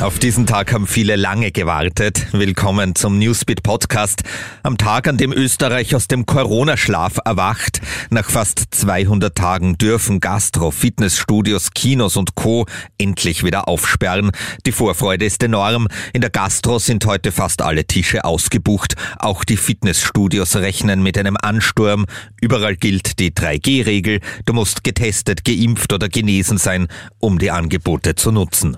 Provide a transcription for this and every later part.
Auf diesen Tag haben viele lange gewartet. Willkommen zum Newsbeat Podcast. Am Tag, an dem Österreich aus dem Corona-Schlaf erwacht. Nach fast 200 Tagen dürfen Gastro, Fitnessstudios, Kinos und Co. endlich wieder aufsperren. Die Vorfreude ist enorm. In der Gastro sind heute fast alle Tische ausgebucht. Auch die Fitnessstudios rechnen mit einem Ansturm. Überall gilt die 3G-Regel. Du musst getestet, geimpft oder genesen sein, um die Angebote zu nutzen.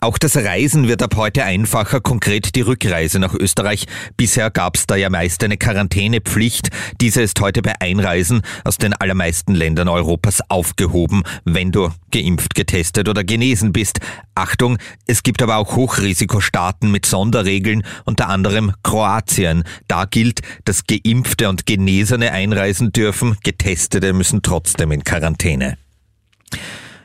Auch das Reisen wird ab heute einfacher, konkret die Rückreise nach Österreich. Bisher gab es da ja meist eine Quarantänepflicht. Diese ist heute bei Einreisen aus den allermeisten Ländern Europas aufgehoben, wenn du geimpft, getestet oder genesen bist. Achtung, es gibt aber auch Hochrisikostaaten mit Sonderregeln, unter anderem Kroatien. Da gilt, dass geimpfte und Genesene einreisen dürfen, getestete müssen trotzdem in Quarantäne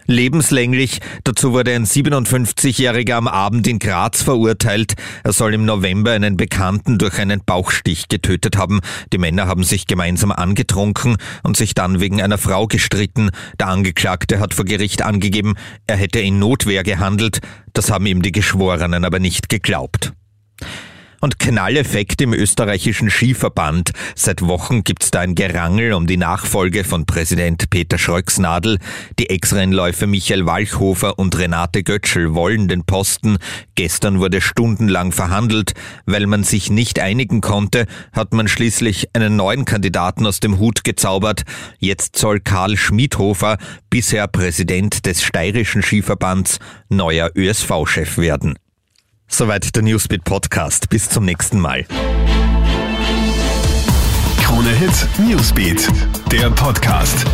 lebenslänglich. Dazu wurde ein 57-Jähriger am Abend in Graz verurteilt. Er soll im November einen Bekannten durch einen Bauchstich getötet haben. Die Männer haben sich gemeinsam angetrunken und sich dann wegen einer Frau gestritten. Der Angeklagte hat vor Gericht angegeben, er hätte in Notwehr gehandelt. Das haben ihm die Geschworenen aber nicht geglaubt und Knalleffekt im österreichischen Skiverband. Seit Wochen gibt's da ein Gerangel um die Nachfolge von Präsident Peter Schröcksnadel. Die Ex-Rennläufer Michael Walchhofer und Renate Götschel wollen den Posten. Gestern wurde stundenlang verhandelt. Weil man sich nicht einigen konnte, hat man schließlich einen neuen Kandidaten aus dem Hut gezaubert. Jetzt soll Karl Schmidhofer, bisher Präsident des steirischen Skiverbands, neuer ÖSV-Chef werden. Soweit der Newsbeat Podcast. Bis zum nächsten Mal. Krone Hit Newsbeat, der Podcast.